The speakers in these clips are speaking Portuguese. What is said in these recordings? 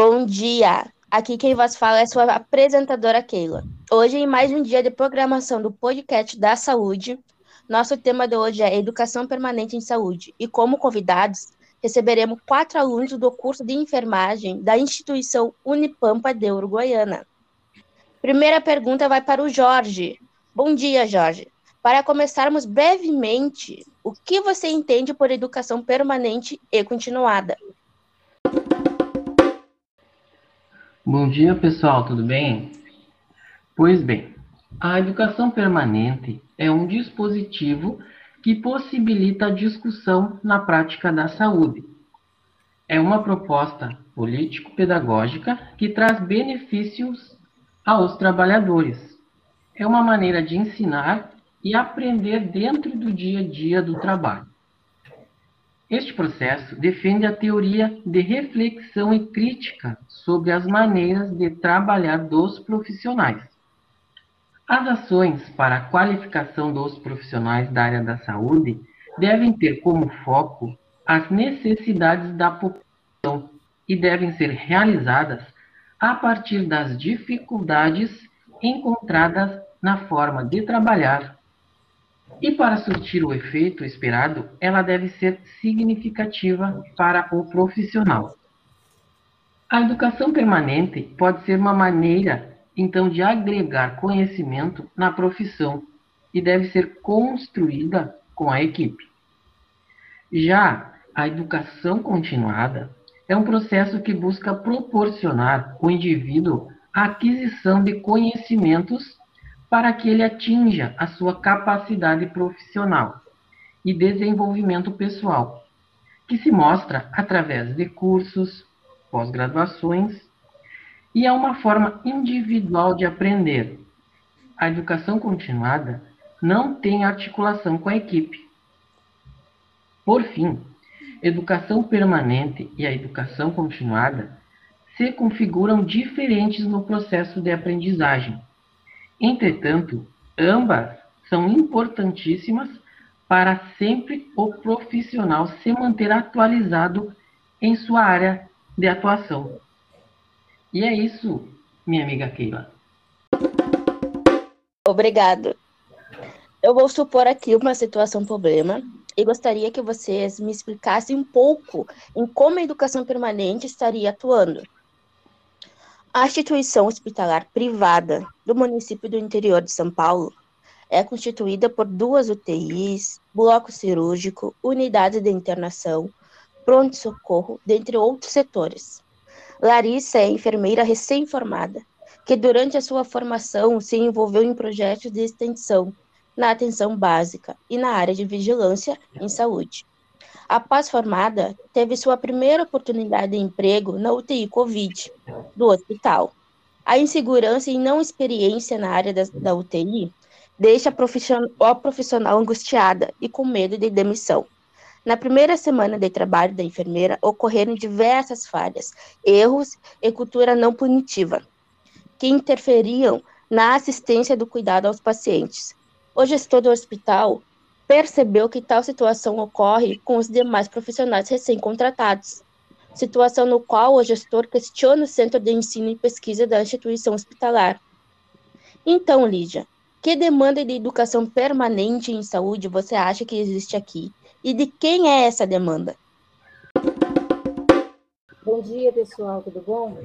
Bom dia! Aqui quem vos fala é sua apresentadora Keila. Hoje, em mais um dia de programação do podcast da saúde, nosso tema de hoje é Educação Permanente em Saúde. E como convidados, receberemos quatro alunos do curso de enfermagem da instituição Unipampa de Uruguaiana. Primeira pergunta vai para o Jorge. Bom dia, Jorge. Para começarmos brevemente, o que você entende por educação permanente e continuada? Bom dia, pessoal, tudo bem? Pois bem, a educação permanente é um dispositivo que possibilita a discussão na prática da saúde. É uma proposta político-pedagógica que traz benefícios aos trabalhadores. É uma maneira de ensinar e aprender dentro do dia a dia do trabalho. Este processo defende a teoria de reflexão e crítica sobre as maneiras de trabalhar dos profissionais. As ações para a qualificação dos profissionais da área da saúde devem ter como foco as necessidades da população e devem ser realizadas a partir das dificuldades encontradas na forma de trabalhar e para surtir o efeito esperado, ela deve ser significativa para o profissional. A educação permanente pode ser uma maneira, então, de agregar conhecimento na profissão e deve ser construída com a equipe. Já a educação continuada é um processo que busca proporcionar ao indivíduo a aquisição de conhecimentos para que ele atinja a sua capacidade profissional e desenvolvimento pessoal, que se mostra através de cursos, pós-graduações, e é uma forma individual de aprender. A educação continuada não tem articulação com a equipe. Por fim, educação permanente e a educação continuada se configuram diferentes no processo de aprendizagem Entretanto, ambas são importantíssimas para sempre o profissional se manter atualizado em sua área de atuação. E é isso, minha amiga Keila. Obrigado. Eu vou supor aqui uma situação problema e gostaria que vocês me explicassem um pouco em como a educação permanente estaria atuando. A instituição hospitalar privada do município do interior de São Paulo é constituída por duas UTIs, bloco cirúrgico, unidade de internação, pronto-socorro, dentre outros setores. Larissa é enfermeira recém-formada, que durante a sua formação se envolveu em projetos de extensão na atenção básica e na área de vigilância em saúde. Após formada, teve sua primeira oportunidade de emprego na UTI Covid do hospital. A insegurança e não experiência na área da, da UTI deixa a profissional, a profissional angustiada e com medo de demissão. Na primeira semana de trabalho da enfermeira, ocorreram diversas falhas, erros e cultura não punitiva, que interferiam na assistência do cuidado aos pacientes. O gestor do hospital percebeu que tal situação ocorre com os demais profissionais recém-contratados, situação no qual o gestor questiona o Centro de Ensino e Pesquisa da instituição hospitalar. Então, Lídia, que demanda de educação permanente em saúde você acha que existe aqui? E de quem é essa demanda? Bom dia, pessoal, tudo bom?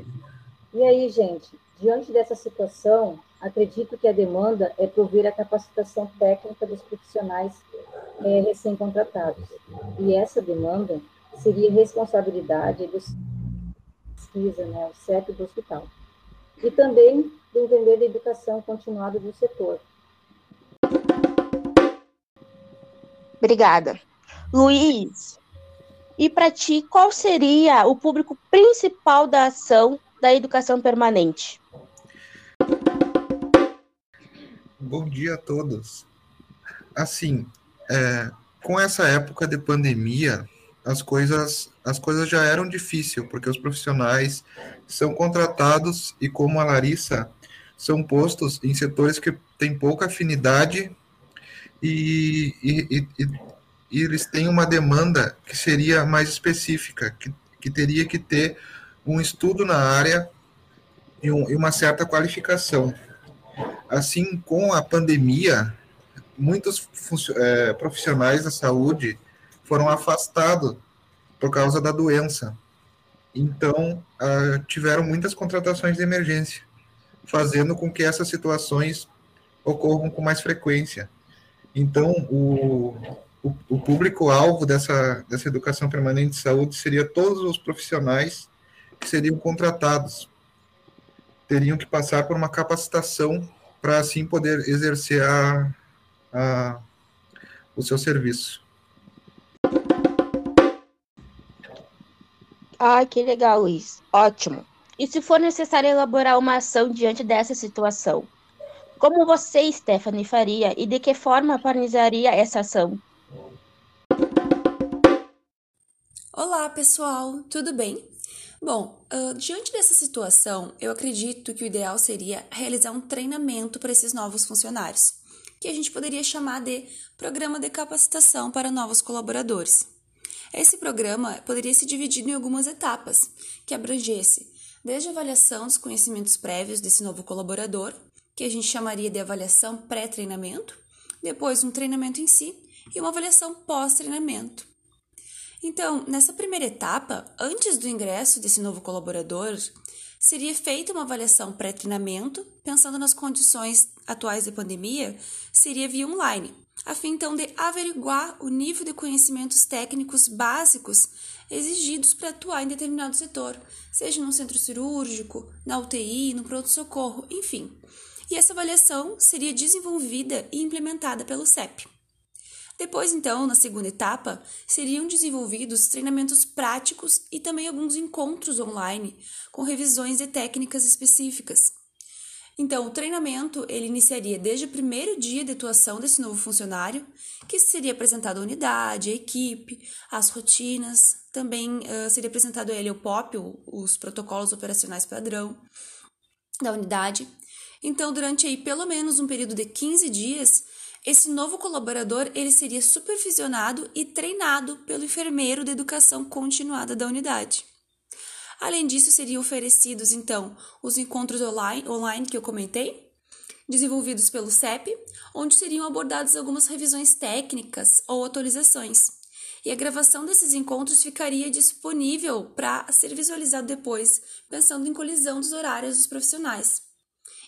E aí, gente, diante dessa situação, acredito que a demanda é prover a capacitação técnica dos profissionais é, recém-contratados. E essa demanda seria responsabilidade do pesquisa, né, o CEP do hospital. E também do entender da educação continuada do setor. Obrigada. Luiz, e para ti, qual seria o público principal da ação da educação permanente? Bom dia a todos. Assim, é, com essa época de pandemia, as coisas, as coisas já eram difíceis, porque os profissionais são contratados e, como a Larissa, são postos em setores que têm pouca afinidade e, e, e, e eles têm uma demanda que seria mais específica, que, que teria que ter um estudo na área e, um, e uma certa qualificação. Assim, com a pandemia, muitos é, profissionais da saúde foram afastados por causa da doença. Então, uh, tiveram muitas contratações de emergência, fazendo com que essas situações ocorram com mais frequência. Então, o, o, o público-alvo dessa, dessa educação permanente de saúde seria todos os profissionais que seriam contratados. Teriam que passar por uma capacitação para, assim, poder exercer a, a, o seu serviço. Ah, que legal, Luiz. Ótimo. E se for necessário elaborar uma ação diante dessa situação? Como você, Stephanie, faria e de que forma organizaria essa ação? Olá, pessoal, tudo bem? Bom, uh, diante dessa situação, eu acredito que o ideal seria realizar um treinamento para esses novos funcionários, que a gente poderia chamar de Programa de Capacitação para Novos Colaboradores. Esse programa poderia se dividir em algumas etapas, que abrangesse desde a avaliação dos conhecimentos prévios desse novo colaborador, que a gente chamaria de avaliação pré-treinamento, depois um treinamento em si e uma avaliação pós-treinamento. Então, nessa primeira etapa, antes do ingresso desse novo colaborador, seria feita uma avaliação pré-treinamento, pensando nas condições atuais de pandemia, seria via online, a fim então de averiguar o nível de conhecimentos técnicos básicos exigidos para atuar em determinado setor, seja no centro cirúrgico, na UTI, no pronto-socorro, enfim. E essa avaliação seria desenvolvida e implementada pelo CEP. Depois, então, na segunda etapa, seriam desenvolvidos treinamentos práticos e também alguns encontros online com revisões de técnicas específicas. Então, o treinamento ele iniciaria desde o primeiro dia de atuação desse novo funcionário, que seria apresentado a unidade, a equipe, as rotinas, também uh, seria apresentado a ele o POP, os protocolos operacionais padrão da unidade. Então, durante aí pelo menos um período de 15 dias, esse novo colaborador ele seria supervisionado e treinado pelo enfermeiro de educação continuada da unidade. Além disso, seriam oferecidos, então, os encontros online, online que eu comentei, desenvolvidos pelo CEP, onde seriam abordadas algumas revisões técnicas ou atualizações. E a gravação desses encontros ficaria disponível para ser visualizado depois, pensando em colisão dos horários dos profissionais.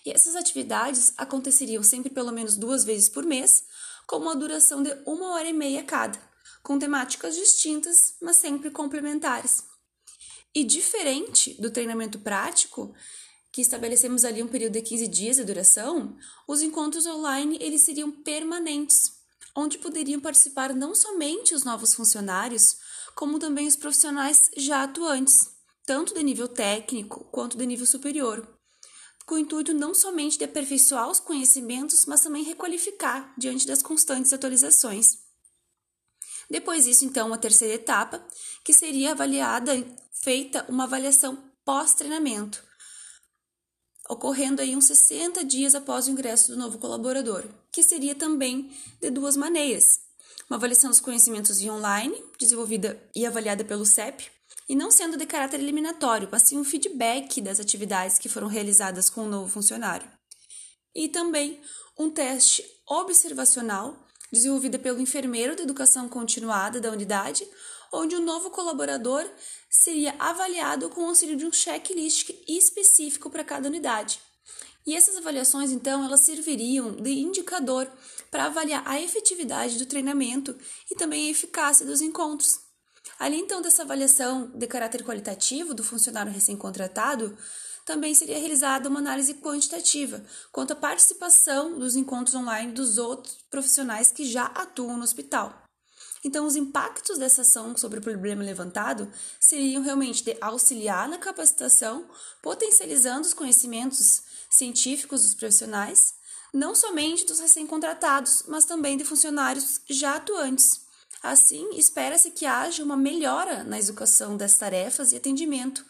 E essas atividades aconteceriam sempre pelo menos duas vezes por mês, com uma duração de uma hora e meia cada, com temáticas distintas, mas sempre complementares. E diferente do treinamento prático, que estabelecemos ali um período de 15 dias de duração, os encontros online eles seriam permanentes, onde poderiam participar não somente os novos funcionários, como também os profissionais já atuantes, tanto de nível técnico quanto de nível superior, com o intuito não somente de aperfeiçoar os conhecimentos, mas também requalificar diante das constantes atualizações. Depois disso, então, a terceira etapa, que seria avaliada feita uma avaliação pós-treinamento, ocorrendo aí uns 60 dias após o ingresso do novo colaborador, que seria também de duas maneiras. Uma avaliação dos conhecimentos via online, desenvolvida e avaliada pelo CEP, e não sendo de caráter eliminatório, mas sim um feedback das atividades que foram realizadas com o novo funcionário. E também um teste observacional, desenvolvida pelo enfermeiro de educação continuada da unidade, onde o novo colaborador seria avaliado com o auxílio de um checklist específico para cada unidade. E essas avaliações, então, elas serviriam de indicador para avaliar a efetividade do treinamento e também a eficácia dos encontros. Além, então, dessa avaliação de caráter qualitativo do funcionário recém-contratado, também seria realizada uma análise quantitativa quanto à participação dos encontros online dos outros profissionais que já atuam no hospital. Então, os impactos dessa ação sobre o problema levantado seriam realmente de auxiliar na capacitação, potencializando os conhecimentos científicos dos profissionais, não somente dos recém-contratados, mas também de funcionários já atuantes. Assim, espera-se que haja uma melhora na execução das tarefas e atendimento,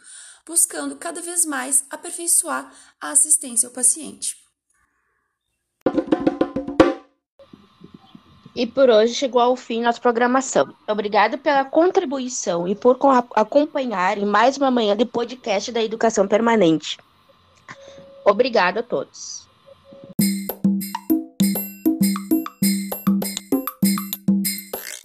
buscando cada vez mais aperfeiçoar a assistência ao paciente. E por hoje chegou ao fim nossa programação. Obrigado pela contribuição e por acompanhar em mais uma manhã de podcast da Educação Permanente. Obrigado a todos.